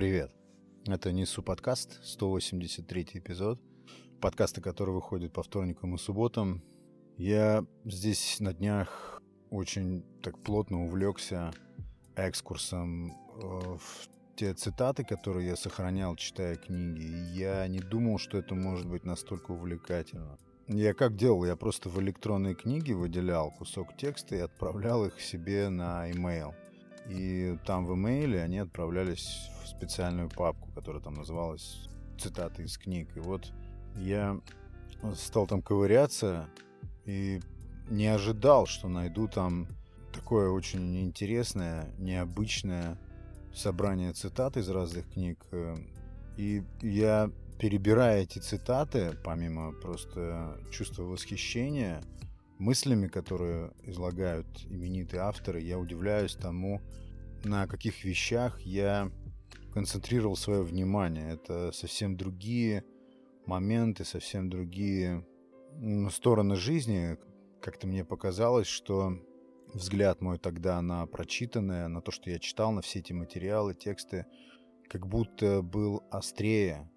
Привет. Это Несу подкаст, 183 эпизод. Подкасты, который выходит по вторникам и субботам. Я здесь на днях очень так плотно увлекся экскурсом э, в те цитаты, которые я сохранял, читая книги. Я не думал, что это может быть настолько увлекательно. Я как делал? Я просто в электронные книги выделял кусок текста и отправлял их себе на e-mail. И там в имейле они отправлялись в специальную папку, которая там называлась «Цитаты из книг». И вот я стал там ковыряться и не ожидал, что найду там такое очень интересное, необычное собрание цитат из разных книг. И я перебирая эти цитаты, помимо просто чувства восхищения, мыслями, которые излагают именитые авторы, я удивляюсь тому, на каких вещах я концентрировал свое внимание. Это совсем другие моменты, совсем другие стороны жизни. Как-то мне показалось, что взгляд мой тогда на прочитанное, на то, что я читал, на все эти материалы, тексты, как будто был острее,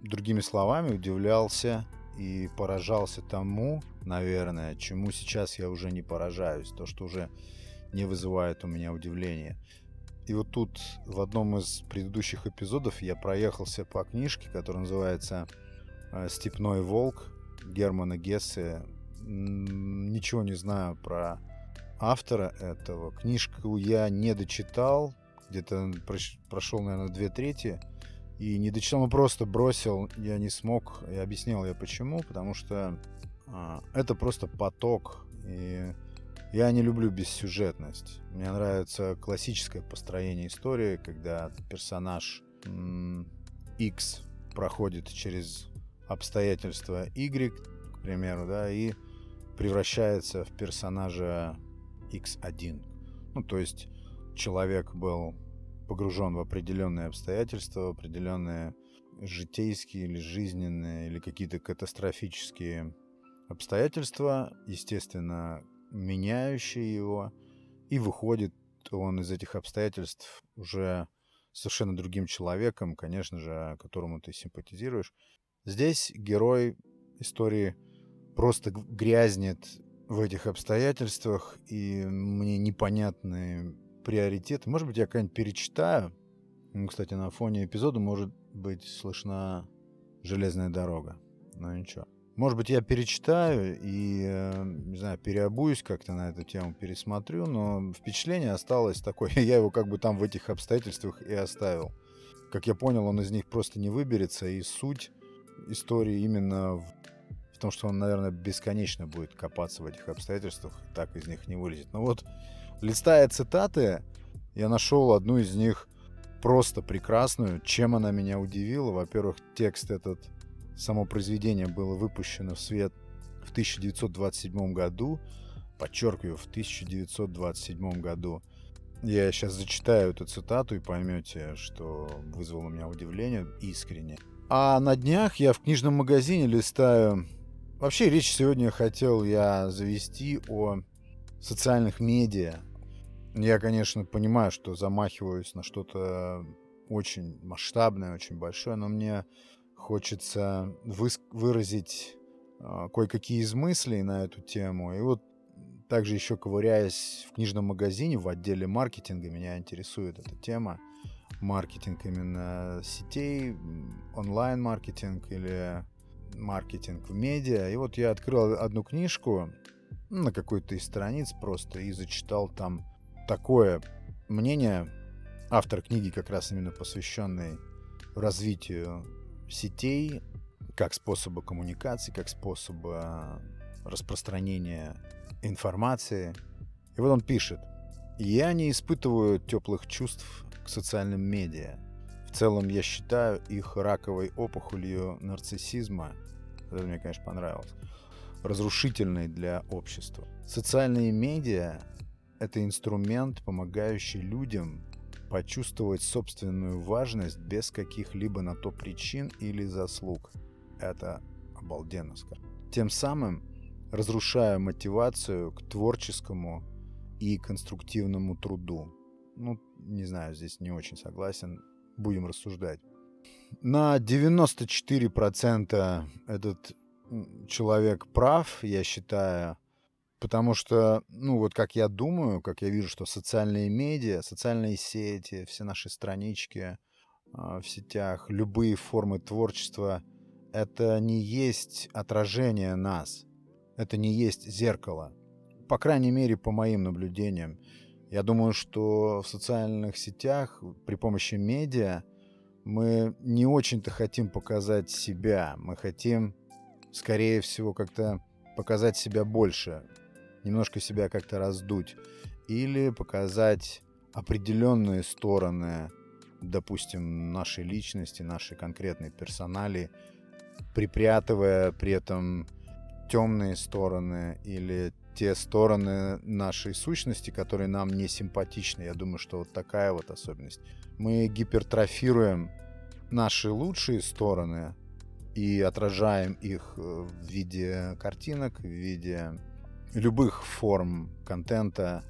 Другими словами, удивлялся и поражался тому, наверное, чему сейчас я уже не поражаюсь, то, что уже не вызывает у меня удивления. И вот тут в одном из предыдущих эпизодов я проехался по книжке, которая называется э, «Степной волк» Германа Гессе. Ничего не знаю про автора этого. Книжку я не дочитал, где-то прошел, наверное, две трети – и не дочитал, но просто бросил, я не смог. И объяснил я почему. Потому что а, это просто поток. И я не люблю бессюжетность. Мне нравится классическое построение истории, когда персонаж X проходит через обстоятельства Y, к примеру, да, и превращается в персонажа X1. Ну, то есть человек был погружен в определенные обстоятельства, в определенные житейские или жизненные или какие-то катастрофические обстоятельства, естественно, меняющие его, и выходит он из этих обстоятельств уже совершенно другим человеком, конечно же, которому ты симпатизируешь. Здесь герой истории просто грязнет в этих обстоятельствах, и мне непонятны приоритет. Может быть, я как-нибудь перечитаю. Ну, кстати, на фоне эпизода может быть слышна железная дорога. Но ничего. Может быть, я перечитаю и, э, не знаю, переобуюсь как-то на эту тему, пересмотрю, но впечатление осталось такое. Я его как бы там в этих обстоятельствах и оставил. Как я понял, он из них просто не выберется, и суть истории именно в, в том, что он, наверное, бесконечно будет копаться в этих обстоятельствах, так из них не вылезет. Но вот Листая цитаты, я нашел одну из них просто прекрасную. Чем она меня удивила? Во-первых, текст этот, само произведение было выпущено в свет в 1927 году. Подчеркиваю, в 1927 году. Я сейчас зачитаю эту цитату и поймете, что вызвало у меня удивление искренне. А на днях я в книжном магазине листаю... Вообще речь сегодня хотел я завести о социальных медиа, я, конечно, понимаю, что замахиваюсь на что-то очень масштабное, очень большое, но мне хочется выс- выразить э, кое-какие из мыслей на эту тему. И вот также еще ковыряясь в книжном магазине в отделе маркетинга, меня интересует эта тема. Маркетинг именно сетей, онлайн-маркетинг или маркетинг в медиа. И вот я открыл одну книжку на какой-то из страниц просто и зачитал там такое мнение. Автор книги как раз именно посвященный развитию сетей как способа коммуникации, как способа распространения информации. И вот он пишет. «Я не испытываю теплых чувств к социальным медиа. В целом я считаю их раковой опухолью нарциссизма». Это мне, конечно, понравилось. Разрушительной для общества. Социальные медиа это инструмент, помогающий людям почувствовать собственную важность без каких-либо на то причин или заслуг. Это обалденно сказано. Тем самым разрушая мотивацию к творческому и конструктивному труду. Ну, не знаю, здесь не очень согласен. будем рассуждать. На 94% этот человек прав, я считаю, потому что, ну вот как я думаю, как я вижу, что социальные медиа, социальные сети, все наши странички э, в сетях, любые формы творчества, это не есть отражение нас, это не есть зеркало. По крайней мере, по моим наблюдениям. Я думаю, что в социальных сетях при помощи медиа мы не очень-то хотим показать себя. Мы хотим, скорее всего, как-то показать себя больше, немножко себя как-то раздуть. Или показать определенные стороны, допустим, нашей личности, нашей конкретной персонали, припрятывая при этом темные стороны или те стороны нашей сущности, которые нам не симпатичны. Я думаю, что вот такая вот особенность. Мы гипертрофируем наши лучшие стороны и отражаем их э, в виде картинок, в виде любых форм контента.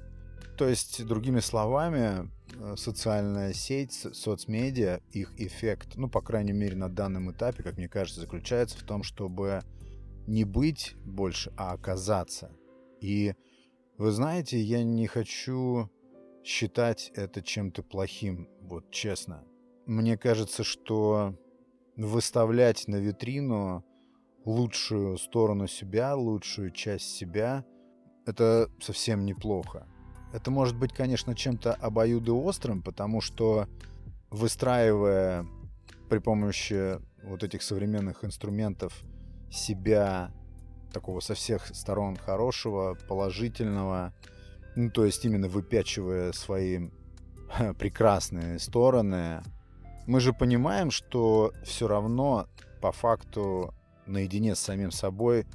То есть, другими словами, э, социальная сеть, соцмедиа, их эффект, ну, по крайней мере, на данном этапе, как мне кажется, заключается в том, чтобы не быть больше, а оказаться. И вы знаете, я не хочу считать это чем-то плохим, вот честно. Мне кажется, что выставлять на витрину лучшую сторону себя, лучшую часть себя, это совсем неплохо. Это может быть, конечно, чем-то обоюдоострым, потому что выстраивая при помощи вот этих современных инструментов себя такого со всех сторон хорошего, положительного, ну, то есть именно выпячивая свои прекрасные стороны, мы же понимаем, что все равно по факту наедине с самим собой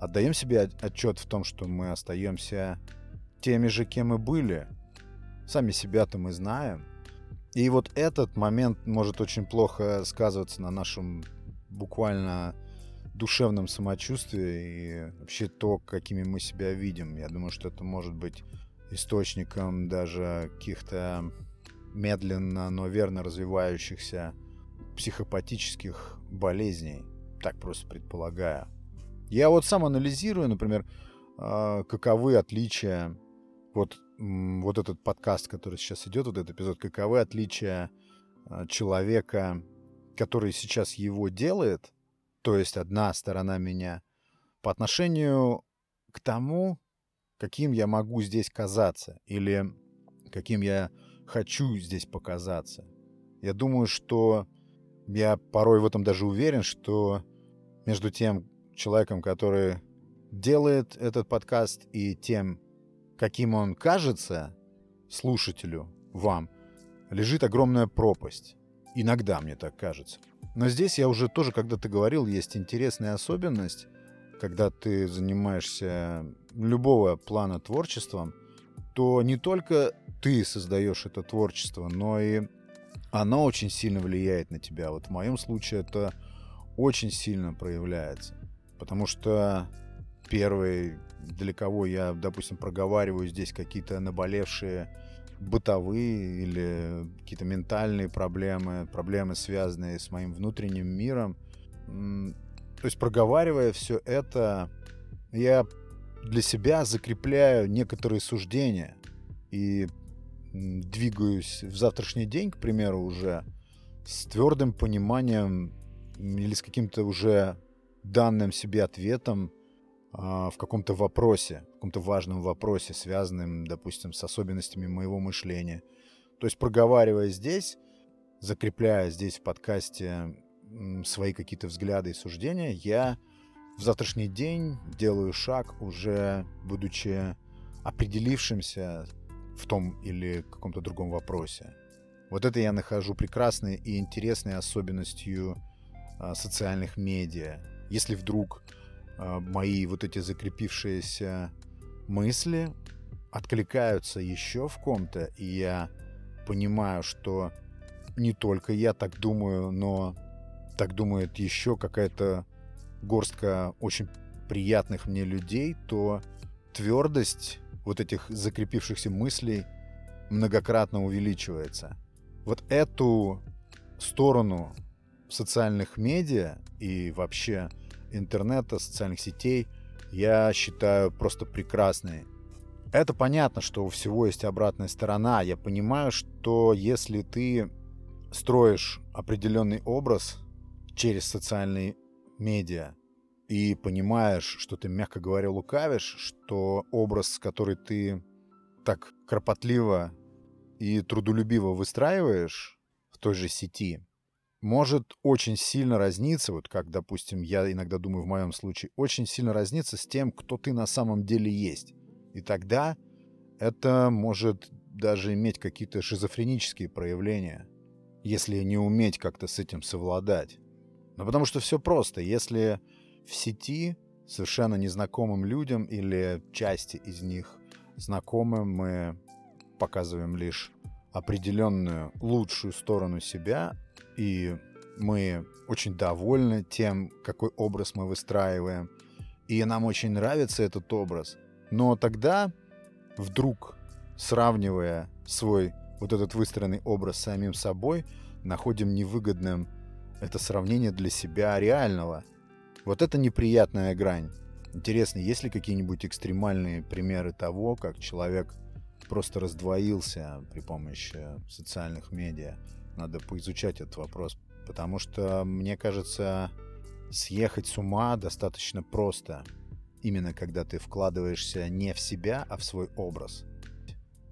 отдаем себе отчет в том, что мы остаемся теми же, кем мы были. Сами себя-то мы знаем. И вот этот момент может очень плохо сказываться на нашем буквально душевном самочувствии и вообще то, какими мы себя видим. Я думаю, что это может быть источником даже каких-то медленно, но верно развивающихся психопатических болезней. Так просто предполагаю. Я вот сам анализирую, например, а, каковы отличия, вот, вот этот подкаст, который сейчас идет, вот этот эпизод, каковы отличия а, человека, который сейчас его делает, то есть одна сторона меня, по отношению к тому, каким я могу здесь казаться или каким я хочу здесь показаться. Я думаю, что я порой в этом даже уверен, что между тем человеком, который делает этот подкаст, и тем, каким он кажется слушателю, вам, лежит огромная пропасть. Иногда мне так кажется. Но здесь я уже тоже когда-то говорил, есть интересная особенность, когда ты занимаешься любого плана творчеством, то не только ты создаешь это творчество, но и оно очень сильно влияет на тебя. Вот в моем случае это очень сильно проявляется. Потому что первый, для кого я, допустим, проговариваю здесь какие-то наболевшие бытовые или какие-то ментальные проблемы, проблемы, связанные с моим внутренним миром. То есть проговаривая все это, я для себя закрепляю некоторые суждения и двигаюсь в завтрашний день, к примеру, уже с твердым пониманием или с каким-то уже данным себе ответом а, в каком-то вопросе, в каком-то важном вопросе, связанном, допустим, с особенностями моего мышления. То есть проговаривая здесь, закрепляя здесь в подкасте свои какие-то взгляды и суждения, я в завтрашний день делаю шаг, уже будучи определившимся в том или каком-то другом вопросе. Вот это я нахожу прекрасной и интересной особенностью социальных медиа. Если вдруг а, мои вот эти закрепившиеся мысли откликаются еще в ком-то, и я понимаю, что не только я так думаю, но так думает еще какая-то горстка очень приятных мне людей, то твердость вот этих закрепившихся мыслей многократно увеличивается. Вот эту сторону социальных медиа и вообще интернета, социальных сетей я считаю просто прекрасной. Это понятно, что у всего есть обратная сторона. Я понимаю, что если ты строишь определенный образ через социальные медиа и понимаешь, что ты, мягко говоря, лукавишь, что образ, который ты так кропотливо и трудолюбиво выстраиваешь в той же сети, может очень сильно разниться, вот как, допустим, я иногда думаю в моем случае, очень сильно разниться с тем, кто ты на самом деле есть. И тогда это может даже иметь какие-то шизофренические проявления, если не уметь как-то с этим совладать. Ну, потому что все просто. Если в сети совершенно незнакомым людям или части из них знакомым мы показываем лишь определенную лучшую сторону себя, и мы очень довольны тем, какой образ мы выстраиваем, и нам очень нравится этот образ, но тогда вдруг, сравнивая свой вот этот выстроенный образ с самим собой, находим невыгодным это сравнение для себя реального. Вот это неприятная грань. Интересно, есть ли какие-нибудь экстремальные примеры того, как человек просто раздвоился при помощи социальных медиа? Надо поизучать этот вопрос, потому что, мне кажется, съехать с ума достаточно просто. Именно когда ты вкладываешься не в себя, а в свой образ.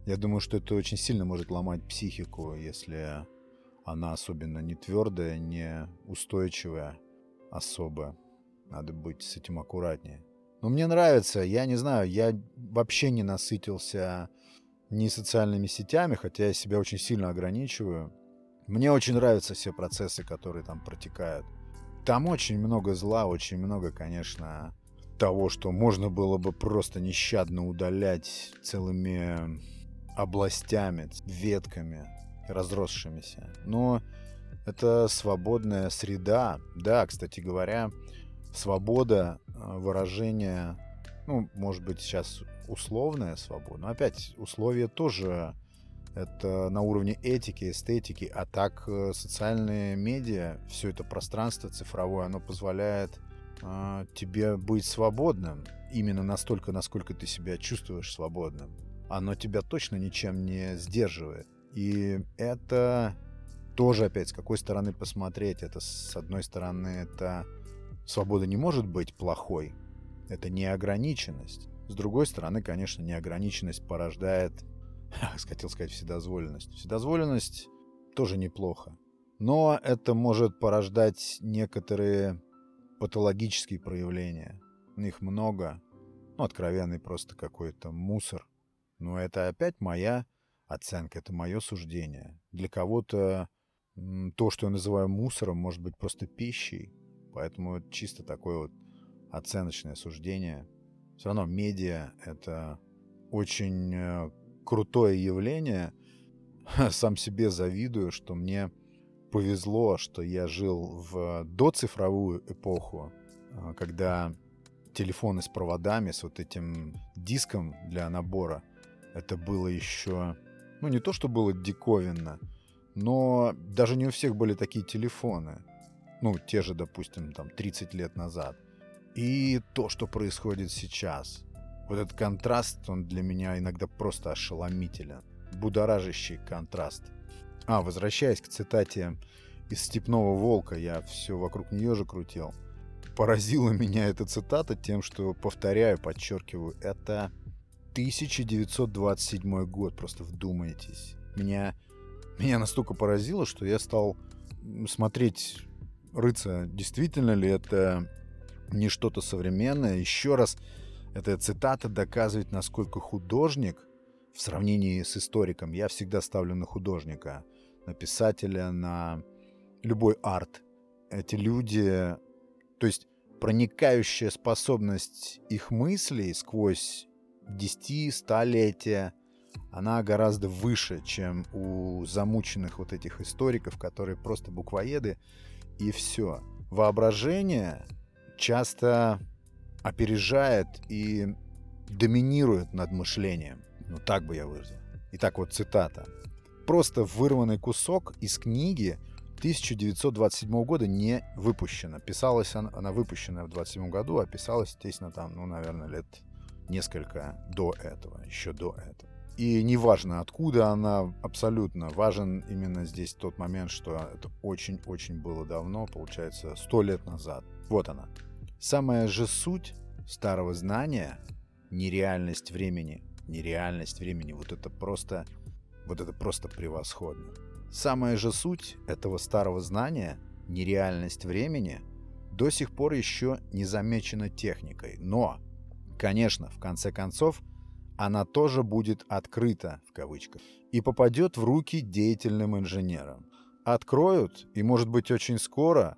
Я думаю, что это очень сильно может ломать психику, если она особенно не твердая, не устойчивая особо. Надо быть с этим аккуратнее. Но мне нравится, я не знаю, я вообще не насытился ни социальными сетями, хотя я себя очень сильно ограничиваю. Мне очень нравятся все процессы, которые там протекают. Там очень много зла, очень много, конечно, того, что можно было бы просто нещадно удалять целыми областями, ветками, разросшимися. Но это свободная среда. Да, кстати говоря, свобода э, выражения, ну, может быть, сейчас условная свобода, но опять условия тоже это на уровне этики, эстетики, а так э, социальные медиа, все это пространство цифровое, оно позволяет э, тебе быть свободным, именно настолько, насколько ты себя чувствуешь свободным. Оно тебя точно ничем не сдерживает. И это тоже опять с какой стороны посмотреть. Это с одной стороны, это свобода не может быть плохой. Это неограниченность. С другой стороны, конечно, неограниченность порождает хотел сказать вседозволенность. Вседозволенность тоже неплохо. Но это может порождать некоторые патологические проявления. Их много. Ну, откровенный просто какой-то мусор. Но это опять моя оценка, это мое суждение. Для кого-то то, что я называю мусором, может быть просто пищей. Поэтому это чисто такое вот оценочное суждение. Все равно медиа — это очень э, крутое явление. Сам себе завидую, что мне повезло, что я жил в доцифровую эпоху, а, когда телефоны с проводами, с вот этим диском для набора, это было еще, ну не то, что было диковинно, но даже не у всех были такие телефоны. Ну, те же, допустим, там 30 лет назад. И то, что происходит сейчас. Вот этот контраст, он для меня иногда просто ошеломителен. Будоражащий контраст. А, возвращаясь к цитате из «Степного волка», я все вокруг нее же крутил. Поразила меня эта цитата тем, что, повторяю, подчеркиваю, это 1927 год, просто вдумайтесь. Меня, меня настолько поразило, что я стал смотреть, рыться, действительно ли это не что-то современное. Еще раз эта цитата доказывает, насколько художник в сравнении с историком, я всегда ставлю на художника, на писателя, на любой арт. Эти люди, то есть проникающая способность их мыслей сквозь десяти, столетия, она гораздо выше, чем у замученных вот этих историков, которые просто буквоеды, и все. Воображение часто опережает и доминирует над мышлением. Ну, так бы я выразил. Итак, вот цитата. Просто вырванный кусок из книги, 1927 года не выпущена. Писалась она, она выпущена в 27 году, а писалась, естественно, там, ну, наверное, лет несколько до этого, еще до этого. И неважно, откуда она, абсолютно важен именно здесь тот момент, что это очень-очень было давно, получается, сто лет назад. Вот она. Самая же суть старого знания — нереальность времени. Нереальность времени. Вот это просто, вот это просто превосходно. Самая же суть этого старого знания, нереальность времени, до сих пор еще не замечена техникой. Но, конечно, в конце концов, она тоже будет открыта, в кавычках, и попадет в руки деятельным инженерам. Откроют, и может быть очень скоро,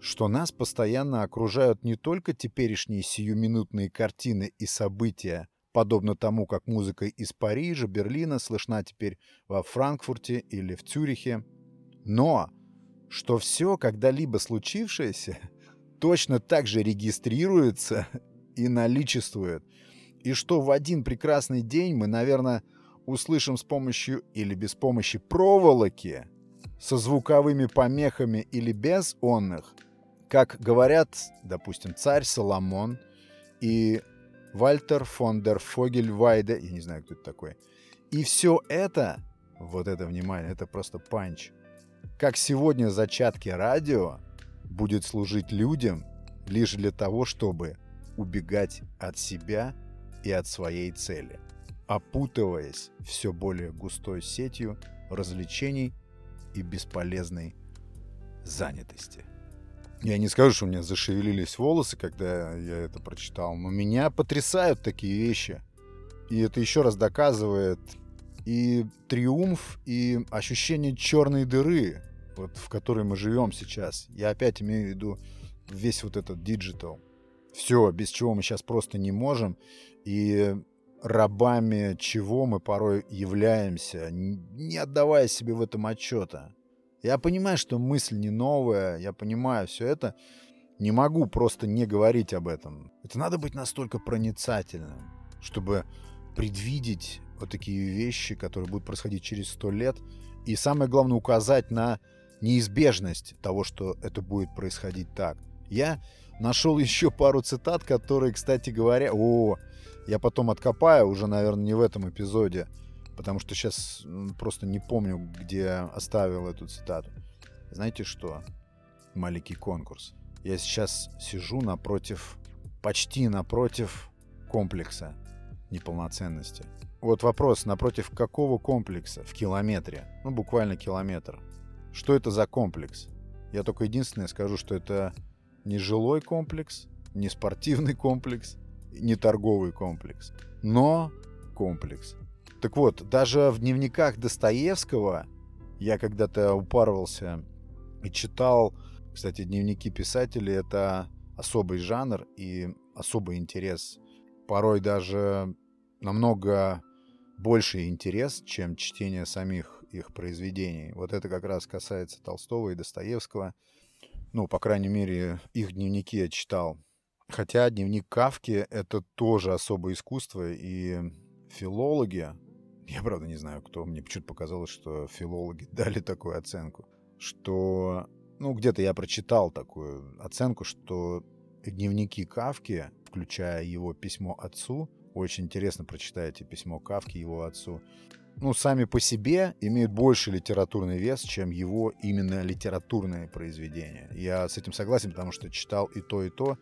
что нас постоянно окружают не только теперешние сиюминутные картины и события, подобно тому, как музыка из Парижа, Берлина слышна теперь во Франкфурте или в Цюрихе, но что все когда-либо случившееся точно так же регистрируется и наличествует, и что в один прекрасный день мы, наверное, услышим с помощью или без помощи проволоки, со звуковыми помехами или без онных, как говорят, допустим, царь Соломон и Вальтер фон дер Фогельвайде, я не знаю, кто это такой. И все это, вот это внимание, это просто панч. Как сегодня зачатки радио будет служить людям лишь для того, чтобы убегать от себя и от своей цели, опутываясь все более густой сетью развлечений и бесполезной занятости. Я не скажу, что у меня зашевелились волосы, когда я это прочитал, но меня потрясают такие вещи. И это еще раз доказывает и триумф, и ощущение черной дыры, вот, в которой мы живем сейчас. Я опять имею в виду весь вот этот digital. Все, без чего мы сейчас просто не можем. И рабами чего мы порой являемся, не отдавая себе в этом отчета. Я понимаю, что мысль не новая, я понимаю все это. Не могу просто не говорить об этом. Это надо быть настолько проницательным, чтобы предвидеть вот такие вещи, которые будут происходить через сто лет. И самое главное, указать на неизбежность того, что это будет происходить так. Я нашел еще пару цитат, которые, кстати говоря... О, я потом откопаю, уже, наверное, не в этом эпизоде потому что сейчас просто не помню, где оставил эту цитату. Знаете что? Маленький конкурс. Я сейчас сижу напротив, почти напротив комплекса неполноценности. Вот вопрос, напротив какого комплекса в километре? Ну, буквально километр. Что это за комплекс? Я только единственное скажу, что это не жилой комплекс, не спортивный комплекс, не торговый комплекс, но комплекс. Так вот, даже в дневниках Достоевского я когда-то упарывался и читал, кстати, дневники писателей — это особый жанр и особый интерес. Порой даже намного больший интерес, чем чтение самих их произведений. Вот это как раз касается Толстого и Достоевского. Ну, по крайней мере, их дневники я читал. Хотя дневник Кавки — это тоже особое искусство, и филологи, я, правда, не знаю, кто. Мне почему-то показалось, что филологи дали такую оценку. Что, ну, где-то я прочитал такую оценку, что дневники Кавки, включая его письмо отцу, очень интересно прочитайте письмо Кавки его отцу, ну, сами по себе имеют больше литературный вес, чем его именно литературное произведение. Я с этим согласен, потому что читал и то, и то.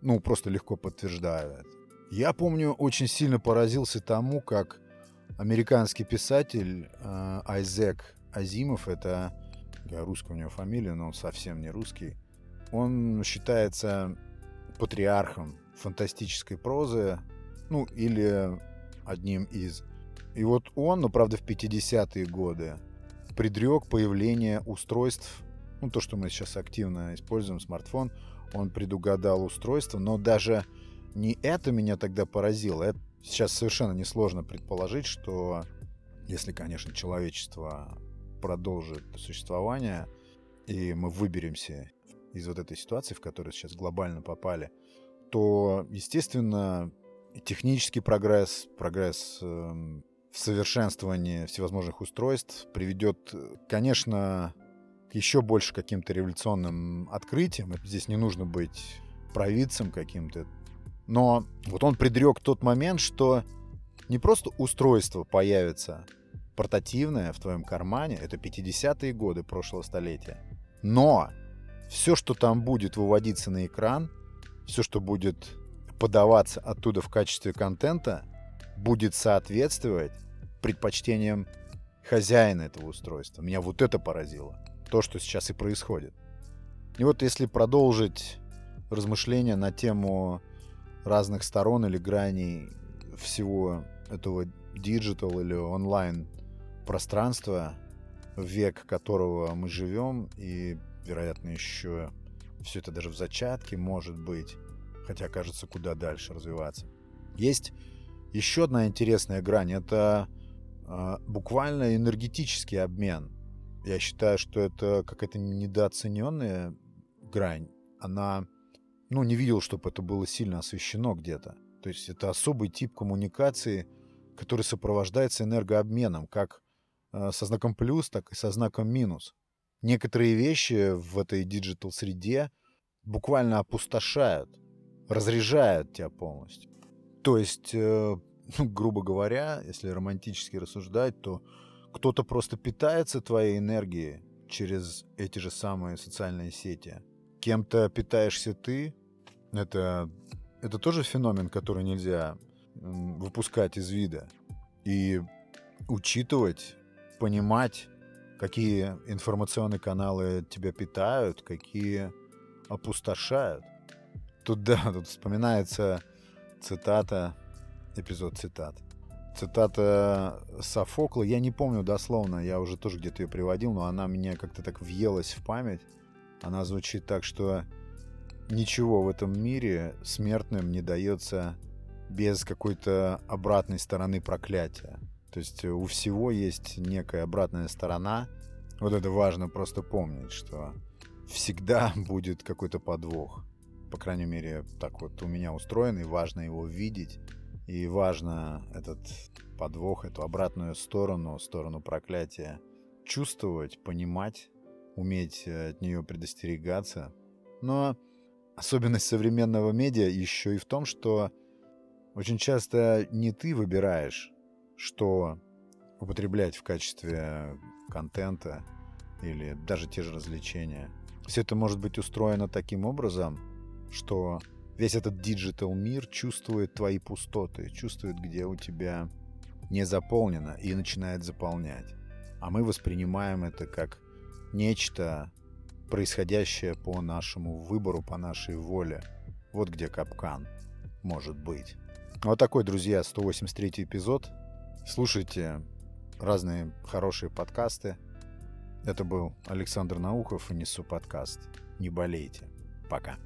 Ну, просто легко подтверждаю это. Я помню, очень сильно поразился тому, как американский писатель э, Айзек Азимов, это русская у него фамилия, но он совсем не русский, он считается патриархом фантастической прозы, ну, или одним из. И вот он, ну, правда, в 50-е годы предрек появление устройств, ну, то, что мы сейчас активно используем, смартфон, он предугадал устройство, но даже не это меня тогда поразило, это Сейчас совершенно несложно предположить, что если, конечно, человечество продолжит существование, и мы выберемся из вот этой ситуации, в которую сейчас глобально попали, то, естественно, технический прогресс, прогресс э, в совершенствовании всевозможных устройств приведет, конечно, еще больше каким-то революционным открытием. Здесь не нужно быть провидцем каким-то. Но вот он предрек тот момент, что не просто устройство появится портативное в твоем кармане, это 50-е годы прошлого столетия, но все, что там будет выводиться на экран, все, что будет подаваться оттуда в качестве контента, будет соответствовать предпочтениям хозяина этого устройства. Меня вот это поразило. То, что сейчас и происходит. И вот если продолжить размышления на тему разных сторон или граней всего этого digital или онлайн пространства, век которого мы живем, и, вероятно, еще все это даже в зачатке может быть, хотя кажется, куда дальше развиваться. Есть еще одна интересная грань. Это э, буквально энергетический обмен. Я считаю, что это какая-то недооцененная грань. Она, ну, не видел, чтобы это было сильно освещено где-то. То есть это особый тип коммуникации, который сопровождается энергообменом, как э, со знаком плюс, так и со знаком минус. Некоторые вещи в этой digital среде буквально опустошают, разряжают тебя полностью. То есть, э, ну, грубо говоря, если романтически рассуждать, то кто-то просто питается твоей энергией через эти же самые социальные сети. Кем-то питаешься ты. Это, это тоже феномен, который нельзя выпускать из вида. И учитывать, понимать, какие информационные каналы тебя питают, какие опустошают. Тут, да, тут вспоминается цитата, эпизод цитат. Цитата Софокла, я не помню дословно, я уже тоже где-то ее приводил, но она меня как-то так въелась в память. Она звучит так, что ничего в этом мире смертным не дается без какой-то обратной стороны проклятия. То есть у всего есть некая обратная сторона. Вот это важно просто помнить, что всегда будет какой-то подвох. По крайней мере, так вот у меня устроен, и важно его видеть. И важно этот подвох, эту обратную сторону, сторону проклятия чувствовать, понимать, уметь э, от нее предостерегаться. Но особенность современного медиа еще и в том, что очень часто не ты выбираешь, что употреблять в качестве контента или даже те же развлечения. Все это может быть устроено таким образом, что весь этот digital мир чувствует твои пустоты, чувствует, где у тебя не заполнено и начинает заполнять. А мы воспринимаем это как нечто, происходящее по нашему выбору, по нашей воле. Вот где капкан может быть. Вот такой, друзья, 183 эпизод. Слушайте разные хорошие подкасты. Это был Александр Наухов и Несу подкаст. Не болейте. Пока.